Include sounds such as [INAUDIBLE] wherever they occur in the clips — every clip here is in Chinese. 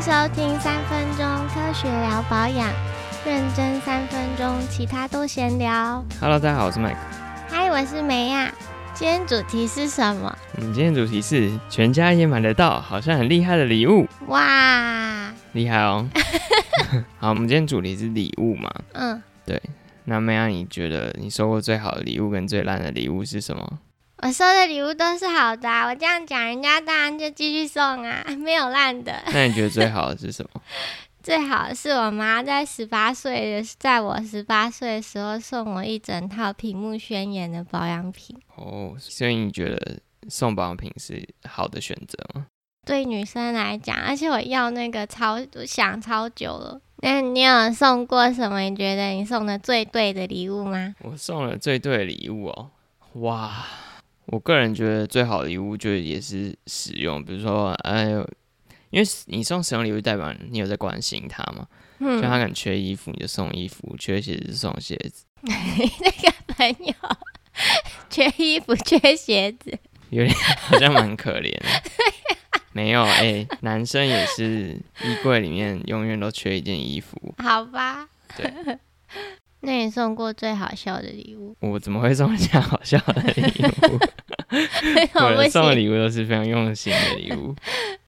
迎收听三分钟科学聊保养，认真三分钟，其他都闲聊。Hello，大家好，我是 Mike。嗨，我是梅亚。今天主题是什么？我们今天主题是全家也买得到，好像很厉害的礼物，哇，厉害哦。[LAUGHS] 好，我们今天主题是礼物嘛？嗯，对那梅亚，你觉得你收过最好的礼物跟最烂的礼物是什么？我收的礼物都是好的、啊，我这样讲，人家当然就继续送啊，[LAUGHS] 没有烂的。那你觉得最好的是什么？[LAUGHS] 最好的是我妈在十八岁的，在我十八岁的时候送我一整套屏幕宣言的保养品。哦，所以你觉得送保养品是好的选择吗？对女生来讲，而且我要那个超想超久了。那你有送过什么？你觉得你送的最对的礼物吗？我送了最对的礼物哦，哇！我个人觉得最好的礼物就也是使用，比如说，哎呦，因为你送使用礼物，代表你有在关心他嘛。嗯就嗯，他可能缺衣服，你就送衣服；缺鞋子送鞋子。[LAUGHS] 那个朋友缺衣服、缺鞋子，有点好像蛮可怜的。[LAUGHS] 没有哎、男生也是衣柜里面永远都缺一件衣服。好吧？对。那你送过最好笑的礼物？[LAUGHS] 我怎么会送人家好笑的礼物？[LAUGHS] 我送的。礼物都是非常用心的礼物。[LAUGHS]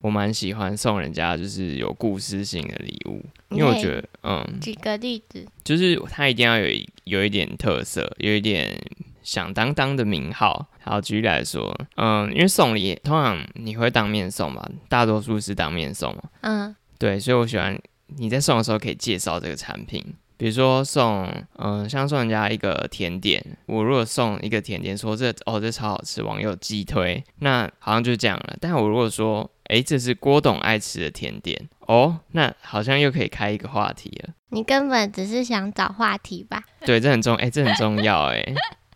我蛮喜欢送人家就是有故事性的礼物，因为我觉得，嗯，举个例子，就是它一定要有一有一点特色，有一点响当当的名号。好，举例来说，嗯，因为送礼通常你会当面送嘛，大多数是当面送嘛，嗯对，所以我喜欢你在送的时候可以介绍这个产品，比如说送，嗯、像送人家一个甜点，我如果送一个甜点，说这哦这超好吃，网友激推，那好像就这样了。但我如果说，哎，这是郭董爱吃的甜点，哦，那好像又可以开一个话题了。你根本只是想找话题吧？对，这很重，哎，这很重要，哎，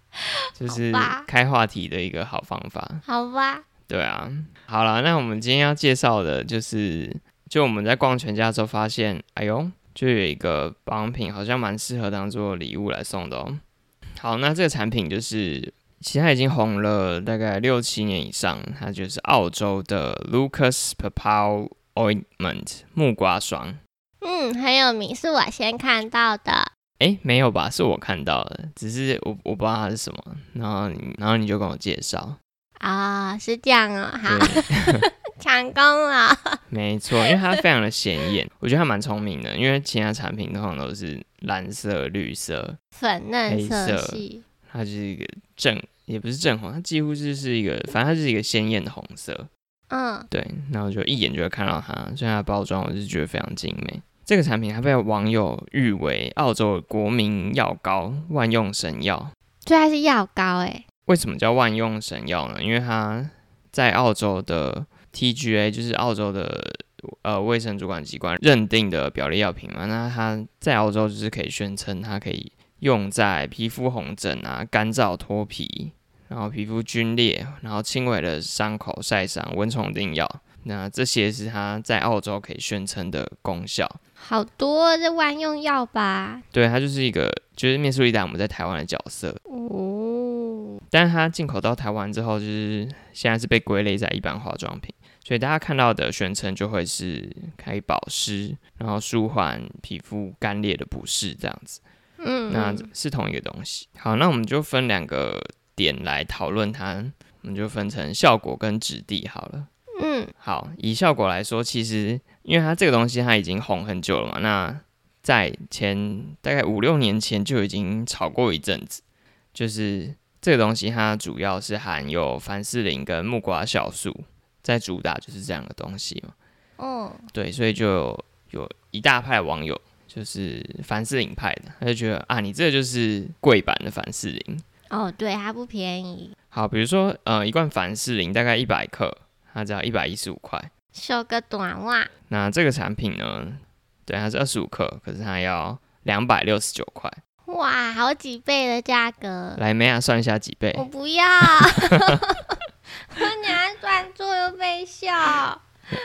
[LAUGHS] 就是开话题的一个好方法。好吧，对啊，好了，那我们今天要介绍的就是，就我们在逛全家的时候发现，哎呦，就有一个保养品好像蛮适合当做礼物来送的哦。好，那这个产品就是，其实它已经红了大概六七年以上，它就是澳洲的 Lucas Papaw Ointment 木瓜霜。嗯，很有名，是我先看到的。诶，没有吧？是我看到的，只是我我不知道它是什么，然后你然后你就跟我介绍，啊、是这样哦，好，对。[LAUGHS] 成功了。[LAUGHS] 没错，因为它非常的显眼，[LAUGHS] 我觉得它蛮聪明的。因为其他产品通常都是蓝色、绿色，粉嫩黑色色系，它就是一个正，也不是正红，它几乎就是一个，反正它就是一个鲜艳的红色。嗯，对，然后就一眼就会看到它，所以它的包装我是觉得非常精美。这个产品还被网友誉为澳洲的国民药膏、万用神药。所以它是药膏哎，为什么叫万用神药呢？因为它在澳洲的 TGA，就是澳洲的呃卫生主管机关认定的表列药品嘛。那它在澳洲就是可以宣称它可以用在皮肤红疹啊、干燥脱皮，然后皮肤皲裂，然后轻微的伤口晒伤、蚊虫叮咬。那这些是它在澳洲可以宣称的功效。好多这万用药吧？对，它就是一个就是面速力达我们在台湾的角色。哦，但是它进口到台湾之后，就是现在是被归类在一般化妆品，所以大家看到的宣称就会是可以保湿，然后舒缓皮肤干裂的不适这样子。嗯，那嗯是同一个东西。好，那我们就分两个点来讨论它，我们就分成效果跟质地好了。嗯好，以效果来说，其实因为它这个东西它已经红很久了嘛，那在前大概五六年前就已经炒过一阵子，就是这个东西它主要是含有凡士林跟木瓜酵素，在主打就是这样的东西嘛。哦，对，所以就有有一大派网友就是凡士林派的，他就觉得啊，你这个就是贵版的凡士林。哦，对，它不便宜，好，比如说呃一罐凡士林大概一百克，它只要一百一十五块。绣个短袜，那这个产品呢，对，它是二十五克，可是它要两百六十九块。哇，好几倍的价格，来，梅亚算一下几倍我？不要，你还算错又被笑，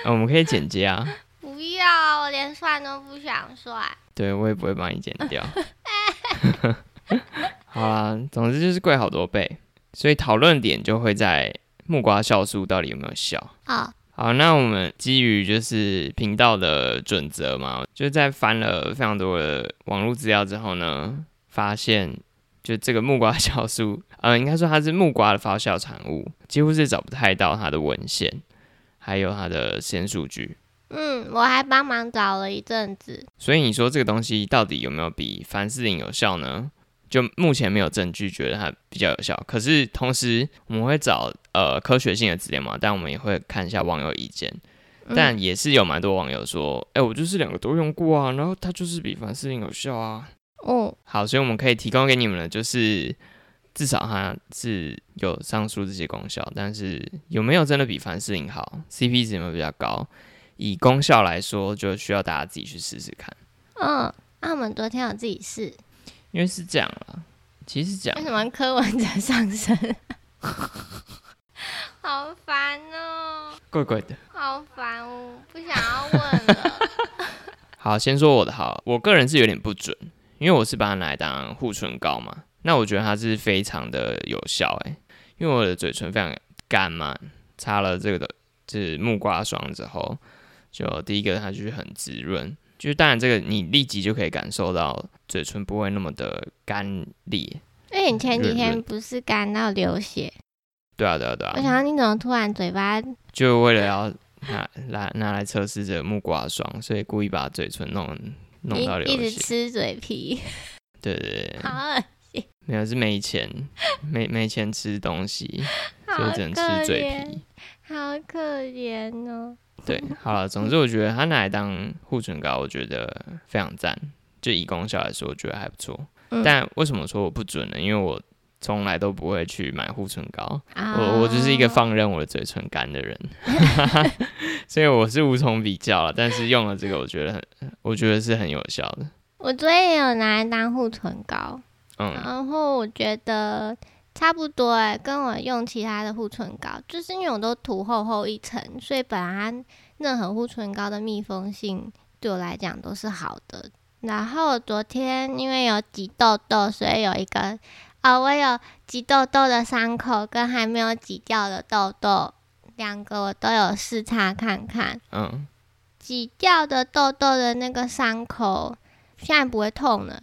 呃 [LAUGHS] 我们可以剪接啊。[LAUGHS] 不要，我连算都不想算。对，我也不会帮你剪掉。[LAUGHS] 好啦，总之就是贵好多倍，所以讨论点就会在木瓜酵素到底有没有效。好，好，那我们基于就是频道的准则嘛，就在翻了非常多的网络资料之后呢，发现就这个木瓜酵素，[LAUGHS] 呃，应该说它是木瓜的发酵产物，几乎是找不太到它的文献，还有它的实验数据。嗯，我还帮忙找了一阵子。所以你说这个东西到底有没有比凡士林有效呢？就目前没有证据觉得它比较有效。可是同时我们会找呃科学性的资料嘛，但我们也会看一下网友意见。但也是有蛮多网友说，哎，我就是两个都用过啊，然后它就是比凡士林有效啊。哦，好，所以我们可以提供给你们的就是至少它是有上述这些功效，但是有没有真的比凡士林好？CP 值有没有比较高？以功效来说，就需要大家自己去试试看。嗯，那我们昨天有自己试，因为是这样了，其实这样为什么柯文哲上身？[LAUGHS] 好烦哦，怪怪的。好烦哦，不想要问了。[LAUGHS] 好，先说我的好，我个人是有点不准，因为我是把它拿来当护唇膏嘛。那我觉得它是非常的有效诶，因为我的嘴唇非常干嘛，擦了这个的，就是木瓜霜之后。就第一个，它就是很滋润，就是当然这个你立即就可以感受到嘴唇不会那么的干裂。哎，你前几天不是干到流血？对啊，对啊，对啊。我想到你怎么突然嘴巴？就为了要拿来拿来测试这个木瓜霜，所以故意把嘴唇弄弄到流血。一直吃嘴皮。对对对。好恶心。没有，是没钱，没没钱吃东西，所以只能吃嘴皮。好可怜哦。对，好了，总之我觉得它拿来当护唇膏，我觉得非常赞。就以功效来说，我觉得还不错。但为什么说我不准呢？因为我从来都不会去买护唇膏，我我就是一个放任我的嘴唇干的人，[LAUGHS] [LAUGHS] 所以我是无从比较了。但是用了这个，我觉得很，我觉得是很有效的。我昨天也有拿来当护唇膏，嗯，然后我觉得。差不多哎，跟我用其他的护唇膏，就是因为我都涂厚厚一层，所以本来任何护唇膏的密封性对我来讲都是好的。然后昨天因为有挤痘痘，所以有一个哦，我有挤痘痘的伤口跟还没有挤掉的痘痘，两个我都有试擦看看。嗯，挤掉的痘痘的那个伤口现在不会痛了。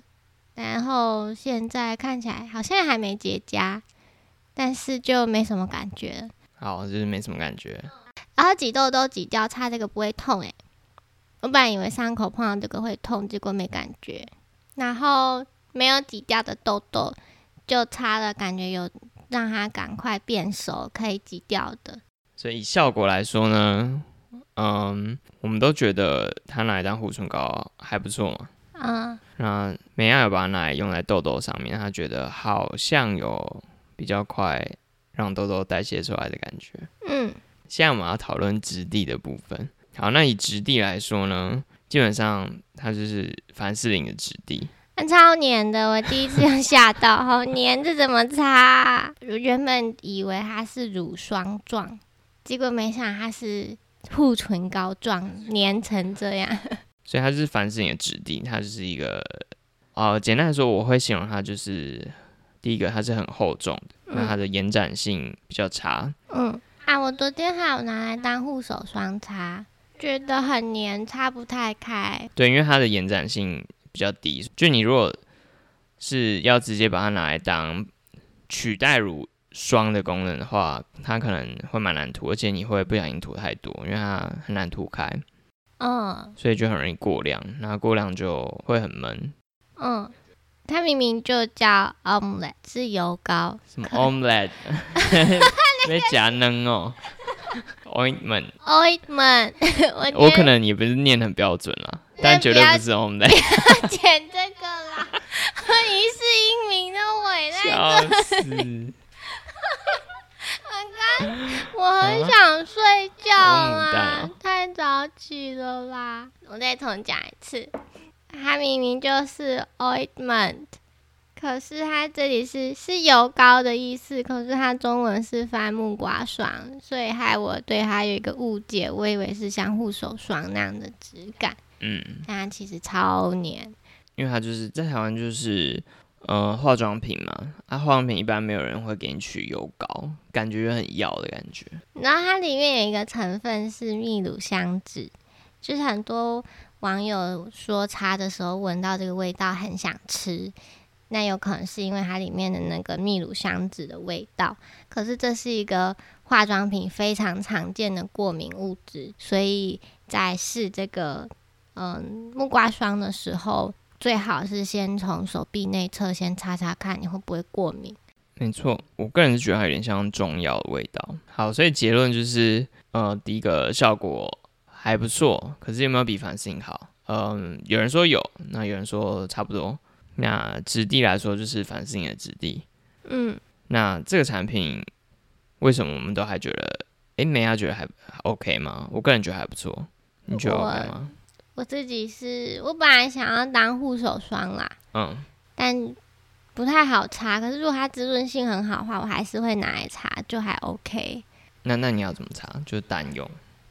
然后现在看起来好像还没结痂，但是就没什么感觉。好，就是没什么感觉。然后挤痘痘挤掉，擦这个不会痛诶。我本来以为伤口碰到这个会痛，结果没感觉。然后没有挤掉的痘痘，就擦了，感觉有让它赶快变熟，可以挤掉的。所以效果来说呢，嗯，我们都觉得它拿来当护唇膏还不错嘛。嗯，那美亚有把它拿来用在痘痘上面，他觉得好像有比较快让痘痘代谢出来的感觉。嗯，现在我们要讨论质地的部分。好，那以质地来说呢，基本上它就是凡士林的质地，超黏的。我第一次 [LAUGHS] 用吓到，好黏，这怎么擦？我原本以为它是乳霜状，结果没想它是护唇膏状，黏成这样。[LAUGHS] 所以它是凡士林的质地，它就是一个，呃，简单来说，我会形容它就是第一个，它是很厚重的，那它的延展性比较差。嗯，啊，我昨天还有拿来当护手霜擦，觉得很黏，擦不太开。对，因为它的延展性比较低，就你如果是要直接把它拿来当取代乳霜的功能的话，它可能会蛮难涂，而且你会不小心涂太多，因为它很难涂开。嗯，所以就很容易过量，那过量就会很闷。嗯，它明明就叫 omelette，是油膏。什么 omelette？[LAUGHS] 没夹能哦。[LAUGHS] ointment。ointment。我可能也不是念很标准啦，但绝对不是 omelette。剪这个啦，一世英名的伟大个。笑死。[LAUGHS] 我很想睡觉啊，太早起了啦！我再重讲一次，它明明就是 ointment，可是它这里是是油膏的意思，可是它中文是番木瓜霜，所以害我对它有一个误解，我以为是像护手霜那样的质感。嗯，但它其实超黏，因为它就是在台湾就是呃，化妆品嘛，啊，化妆品一般没有人会给你取油膏，感觉很药的感觉。然后它里面有一个成分是秘鲁香脂，就是很多网友说擦的时候闻到这个味道很想吃，那有可能是因为它里面的那个秘鲁香脂的味道。可是这是一个化妆品非常常见的过敏物质，所以在试这个嗯木瓜霜的时候。最好是先从手臂内侧先擦擦看，你会不会过敏？没错，我个人是觉得它有点像中药的味道。好，所以结论就是，呃，第一个效果还不错，可是有没有比凡士林好？嗯，有人说有，那有人说差不多。那质地来说，就是凡士林的质地。嗯，那这个产品为什么我们都还觉得，哎，梅亚觉得还 OK 吗？我个人觉得还不错，你觉得 OK 吗？我自己是我本来想要当护手霜啦，嗯，但不太好擦。可是如果它滋润性很好的话，我还是会拿来擦，就还 OK。那那你要怎么擦？就是单用？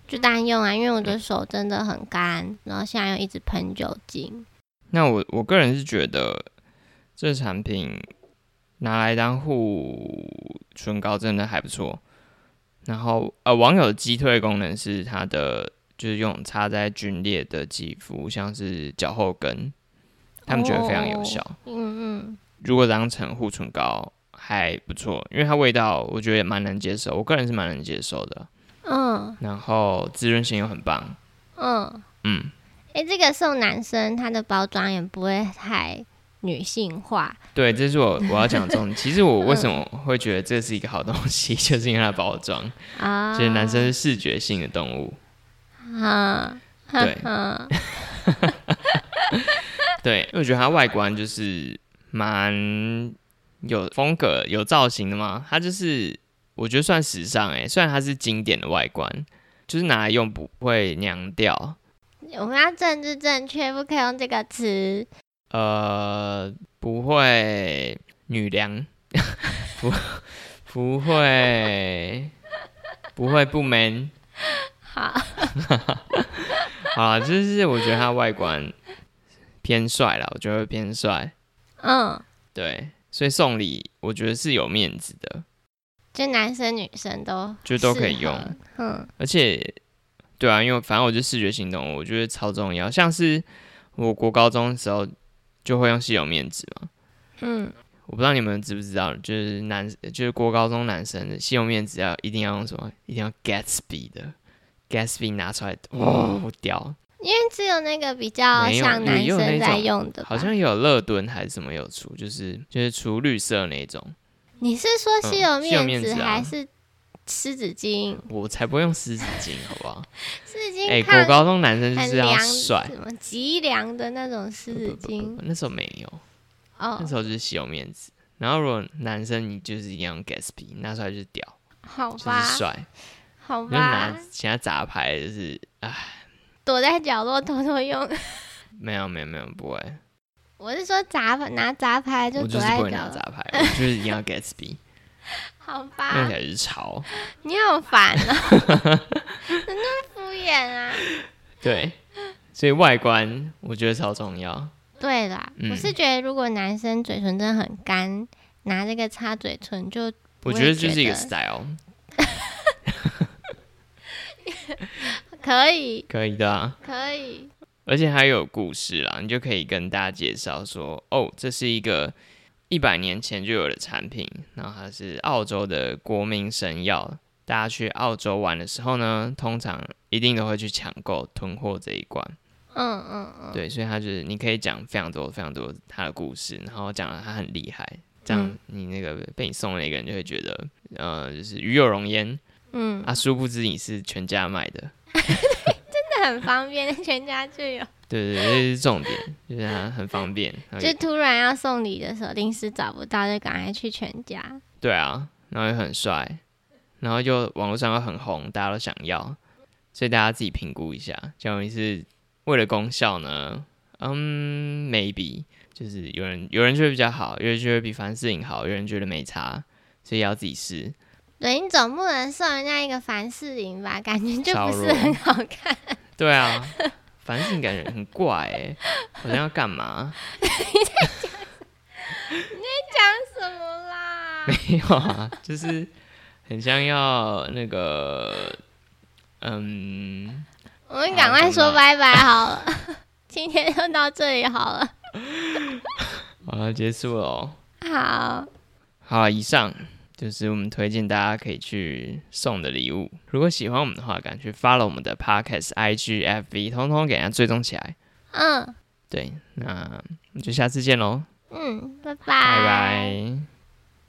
就单用啊，因为我的手真的很干，然后现在又一直喷酒精。那我我个人是觉得这产品拿来当护唇膏真的还不错。然后呃，网友的击退功能是它的。就是用擦在皲裂的肌肤，像是脚后跟，他们觉得非常有效。嗯嗯，如果当成护唇膏还不错，因为它味道我觉得也蛮能接受，我个人是蛮能接受的。嗯，然后滋润性又很棒。嗯嗯，哎，这个送男生，它的包装也不会太女性化。对，这是我我要讲重点。其实我为什么会觉得这是一个好东西，[LAUGHS] 就是因为它包装啊，就是男生是视觉性的动物。啊，对，[LAUGHS] 对，因为我觉得它外观就是蛮有风格、有造型的嘛。它就是我觉得算时尚哎，虽然它是经典的外观，就是拿来用不会娘掉。我们要政治正确，不可以用这个词。呃，不会女良，[LAUGHS] 不不会不会不 man。好，[LAUGHS] 好，就是我觉得他外观偏帅了，我觉得偏帅。嗯，对，所以送礼我觉得是有面子的，就男生女生都就都可以用。嗯，而且对啊，因为反正我就视觉行动，我觉得超重要。像是我国高中的时候就会用吸油面纸嘛。嗯，我不知道你们知不知道，就是男就是国高中男生的吸油面纸要一定要用什么？一定要 Gatsby 的。Gatsby 拿出来，哇，好屌！因为只有那个比较像男生在用的，好像有乐敦还是什么有出，就是就是出绿色那种。你是说吸油面纸还是湿纸巾？我才不会用湿纸巾，好不好？[LAUGHS] 湿纸巾，哎，国高中男生就是要帅，什么极凉的那种湿纸巾。那时候没有，哦，那时候就是吸油面子。然后如果男生你就是一样 Gatsby 拿出来就是屌，好吧，帅。好吧，其他杂牌就是，哎，躲在角落偷偷用。没有没有没有，不会。我是说杂牌拿杂牌就躲在角落。拿杂牌，我就是一定要 Gatsby。[LAUGHS] 好吧。用起来是潮。你好烦啊！[LAUGHS] 怎么敷衍啊？对，所以外观我觉得超重要。对啦，我是觉得如果男生嘴唇真的很干，拿这个擦嘴唇就，我觉得就是一个 style。[LAUGHS] 可以，可以的，可以。而且还有故事啦，你就可以跟大家介绍说，哦，这是一个一百年前就有的产品，然后它是澳洲的国民神药。大家去澳洲玩的时候呢，通常一定都会去抢购囤货这一关。嗯嗯嗯，对，所以它就是你可以讲非常多非常多它的故事，然后讲了它很厉害，这样你那个被你送的一个人就会觉得，呃，就是与有容焉。嗯啊，殊不知你是全家买的，[LAUGHS] [LAUGHS] 真的很方便，全家就有。对对，这是重点，[LAUGHS] 就是它很方便。[LAUGHS] 就突然要送礼的时候，临时找不到，就赶快去全家。对啊，然后又很帅，然后就网络上又很红，大家都想要，所以大家自己评估一下，假如你是为了功效呢？嗯，maybe 就是有人有人觉得比较好，有人觉得比凡士林好，有人觉得没差，所以要自己试。对你总不能送人家一个凡士林吧？感觉就不是很好看。对啊，凡士林感觉很怪哎，[LAUGHS] 好像要干嘛？你在讲什么啦？没有啊，就是很像要那个，嗯，我们赶快说拜拜好了，[LAUGHS] 今天就到这里好了。好了，结束了。好，好，以上就是我们推荐大家可以去送的礼物。如果喜欢我们的话，赶快 follow 我们的 podcast、IG、FB，通通给人家追踪起来。嗯，对，那我们就下次见喽。嗯，拜拜，拜拜。